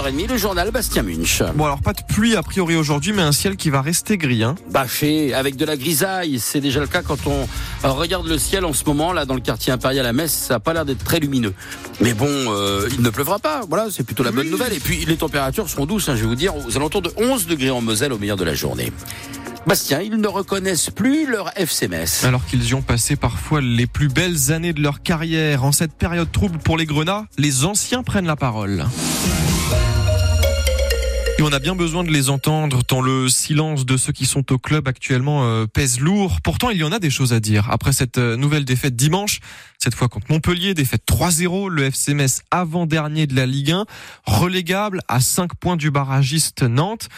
9h30, le journal Bastien Munch. Bon alors pas de pluie a priori aujourd'hui, mais un ciel qui va rester gris. Hein. Bâché, avec de la grisaille. C'est déjà le cas quand on regarde le ciel en ce moment, là dans le quartier impérial à Metz, ça n'a pas l'air d'être très lumineux. Mais bon, euh, il ne pleuvra pas, voilà, c'est plutôt la bonne nouvelle. Et puis les températures seront douces, hein, je vais vous dire, aux alentours de 11 degrés en Moselle au meilleur de la journée. Bastien, ils ne reconnaissent plus leur FCMS. Alors qu'ils y ont passé parfois les plus belles années de leur carrière. En cette période trouble pour les Grenats, les anciens prennent la parole. Et on a bien besoin de les entendre tant le silence de ceux qui sont au club actuellement euh, pèse lourd. Pourtant, il y en a des choses à dire. Après cette euh, nouvelle défaite dimanche, cette fois contre Montpellier, défaite 3-0, le FCMS avant-dernier de la Ligue 1, relégable à 5 points du barragiste Nantes.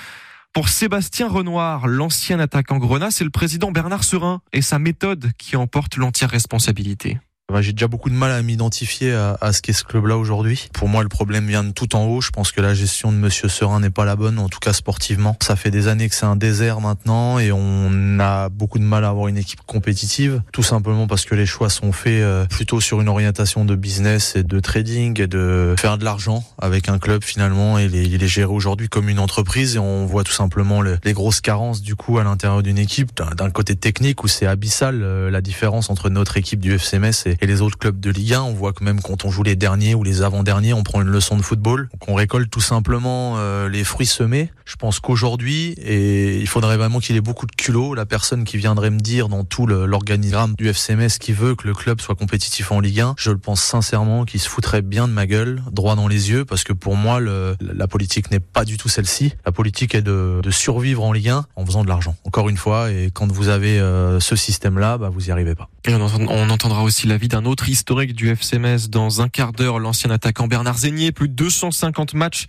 Pour Sébastien Renoir, l'ancien attaquant Grenat, c'est le président Bernard Serin et sa méthode qui emporte l'entière responsabilité. J'ai déjà beaucoup de mal à m'identifier à, à, ce qu'est ce club-là aujourd'hui. Pour moi, le problème vient de tout en haut. Je pense que la gestion de Monsieur Serin n'est pas la bonne, en tout cas sportivement. Ça fait des années que c'est un désert maintenant et on a beaucoup de mal à avoir une équipe compétitive, tout simplement parce que les choix sont faits euh, plutôt sur une orientation de business et de trading et de faire de l'argent avec un club finalement et les, il est géré aujourd'hui comme une entreprise et on voit tout simplement les grosses carences du coup à l'intérieur d'une équipe d'un côté technique où c'est abyssal euh, la différence entre notre équipe du FCMS et et les autres clubs de Ligue 1. On voit que même quand on joue les derniers ou les avant-derniers, on prend une leçon de football. Donc on récolte tout simplement euh, les fruits semés. Je pense qu'aujourd'hui, et il faudrait vraiment qu'il ait beaucoup de culot, la personne qui viendrait me dire dans tout l'organigramme du FCMS qui veut que le club soit compétitif en Ligue 1, je le pense sincèrement qu'il se foutrait bien de ma gueule, droit dans les yeux, parce que pour moi, le, la politique n'est pas du tout celle-ci. La politique est de, de, survivre en Ligue 1 en faisant de l'argent. Encore une fois, et quand vous avez euh, ce système-là, bah, vous y arrivez pas. Et on, entendra aussi l'avis d'un autre historique du FCMS dans un quart d'heure, l'ancien attaquant Bernard Zégnier, plus de 250 matchs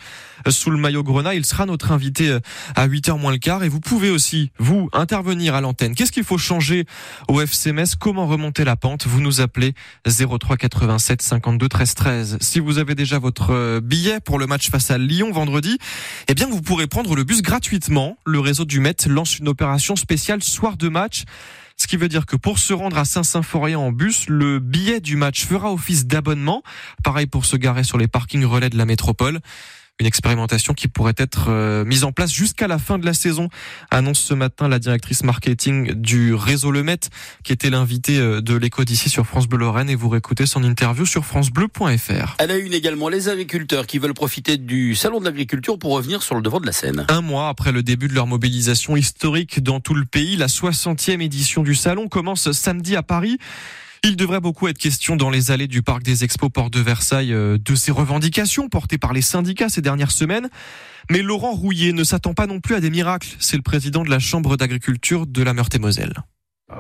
sous le maillot Grenat. Il sera notre invité euh, à 8h moins le quart et vous pouvez aussi, vous, intervenir à l'antenne. Qu'est-ce qu'il faut changer au FCMS Comment remonter la pente? Vous nous appelez 03 87 52 13 13. Si vous avez déjà votre euh, billet pour le match face à Lyon vendredi, eh bien vous pourrez prendre le bus gratuitement. Le réseau du Met lance une opération spéciale soir de match. Ce qui veut dire que pour se rendre à Saint-Symphorien en bus, le billet du match fera office d'abonnement. Pareil pour se garer sur les parkings relais de la métropole. Une expérimentation qui pourrait être euh, mise en place jusqu'à la fin de la saison, annonce ce matin la directrice marketing du réseau Le Met, qui était l'invité euh, de l'écho d'ici sur France Bleu Lorraine et vous réécoutez son interview sur francebleu.fr. Elle a une également les agriculteurs qui veulent profiter du salon de l'agriculture pour revenir sur le devant de la scène. Un mois après le début de leur mobilisation historique dans tout le pays, la 60e édition du salon commence samedi à Paris. Il devrait beaucoup être question dans les allées du parc des Expos Port de Versailles euh, de ces revendications portées par les syndicats ces dernières semaines. Mais Laurent Rouillet ne s'attend pas non plus à des miracles. C'est le président de la Chambre d'agriculture de la Meurthe-et-Moselle.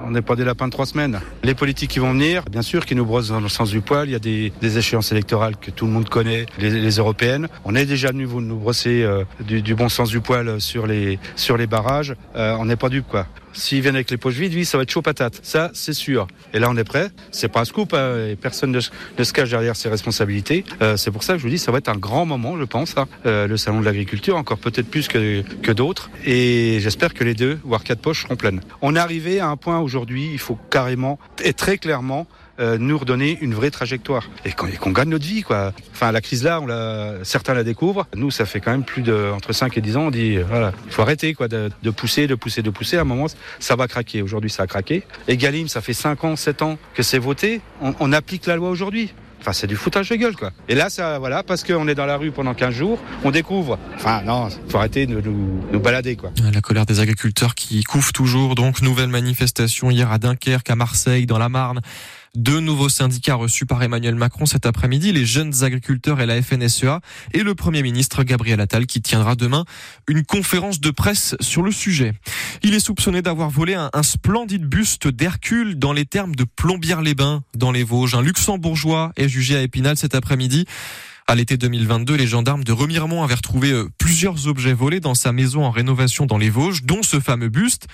On n'est pas des lapins de trois semaines. Les politiques qui vont venir, bien sûr, qui nous brossent dans le sens du poil. Il y a des, des échéances électorales que tout le monde connaît, les, européennes. On est déjà venu nous brosser euh, du, du, bon sens du poil sur les, sur les barrages. Euh, on n'est pas dupes, quoi. S'ils viennent avec les poches vides, oui, ça va être chaud patate. Ça, c'est sûr. Et là, on est prêt. C'est pas un scoop. Hein, et personne ne, se cache derrière ses responsabilités. Euh, c'est pour ça que je vous dis, ça va être un grand moment, je pense, hein, le salon de l'agriculture, encore peut-être plus que, que d'autres. Et j'espère que les deux, voire quatre poches, seront pleines. On est arrivé à un point aujourd'hui, il faut carrément et très clairement euh, nous redonner une vraie trajectoire et qu'on qu gagne notre vie quoi. Enfin la crise là, on la, certains la découvrent. Nous ça fait quand même plus de entre 5 et 10 ans, on dit voilà, il faut arrêter quoi de, pousser, de pousser, de pousser. À un moment ça va craquer. Aujourd'hui ça a craqué. Et Galim, ça fait 5 ans, 7 ans que c'est voté. On applique la loi aujourd'hui. Enfin, c'est du foutage de gueule, quoi. Et là, ça, voilà, parce qu'on est dans la rue pendant 15 jours, on découvre. Enfin, non, faut arrêter de nous, balader, quoi. La colère des agriculteurs qui couve toujours. Donc, nouvelle manifestation hier à Dunkerque, à Marseille, dans la Marne. Deux nouveaux syndicats reçus par Emmanuel Macron cet après-midi, les jeunes agriculteurs et la FNSEA, et le Premier ministre Gabriel Attal qui tiendra demain une conférence de presse sur le sujet. Il est soupçonné d'avoir volé un, splendide buste d'Hercule dans les termes de Plombières-les-Bains dans les Vosges. Un luxembourgeois est jugé à Épinal cet après-midi. À l'été 2022, les gendarmes de Remiremont avaient retrouvé plusieurs objets volés dans sa maison en rénovation dans les Vosges, dont ce fameux buste.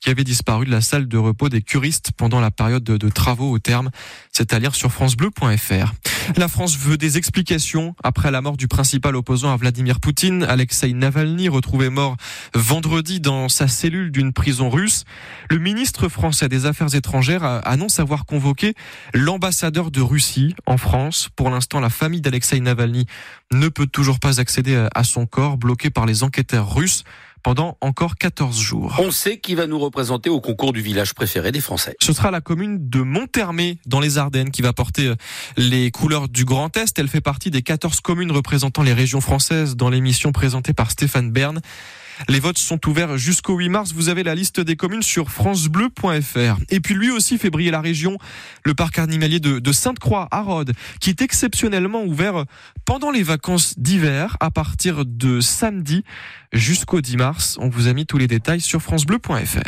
Qui avait disparu de la salle de repos des curistes pendant la période de, travaux au terme. C'est à lire sur francebleu.fr. La France veut des explications après la mort du principal opposant à Vladimir Poutine, Alexei Navalny, retrouvé mort vendredi dans sa cellule d'une prison russe. Le ministre français des Affaires étrangères annonce avoir convoqué l'ambassadeur de Russie en France. Pour l'instant, la famille d'Alexei Navalny ne peut toujours pas accéder à son corps, bloqué par les enquêteurs russes pendant encore 14 jours. On sait qui va nous représenter au concours du village préféré des Français. Ce sera la commune de Monthermé dans les Ardennes qui va porter euh, les couleurs du Grand Est. Elle fait partie des 14 communes représentant les régions françaises dans l'émission présentée par Stéphane Bern. Les votes sont ouverts jusqu'au 8 mars. Vous avez la liste des communes sur francebleu.fr. Et puis lui aussi fait briller la région, le parc animalier de, Sainte-Croix à Rhodes, qui est exceptionnellement ouvert pendant les vacances d'hiver à partir de samedi jusqu'au 10 mars. On vous a mis tous les détails sur francebleu.fr.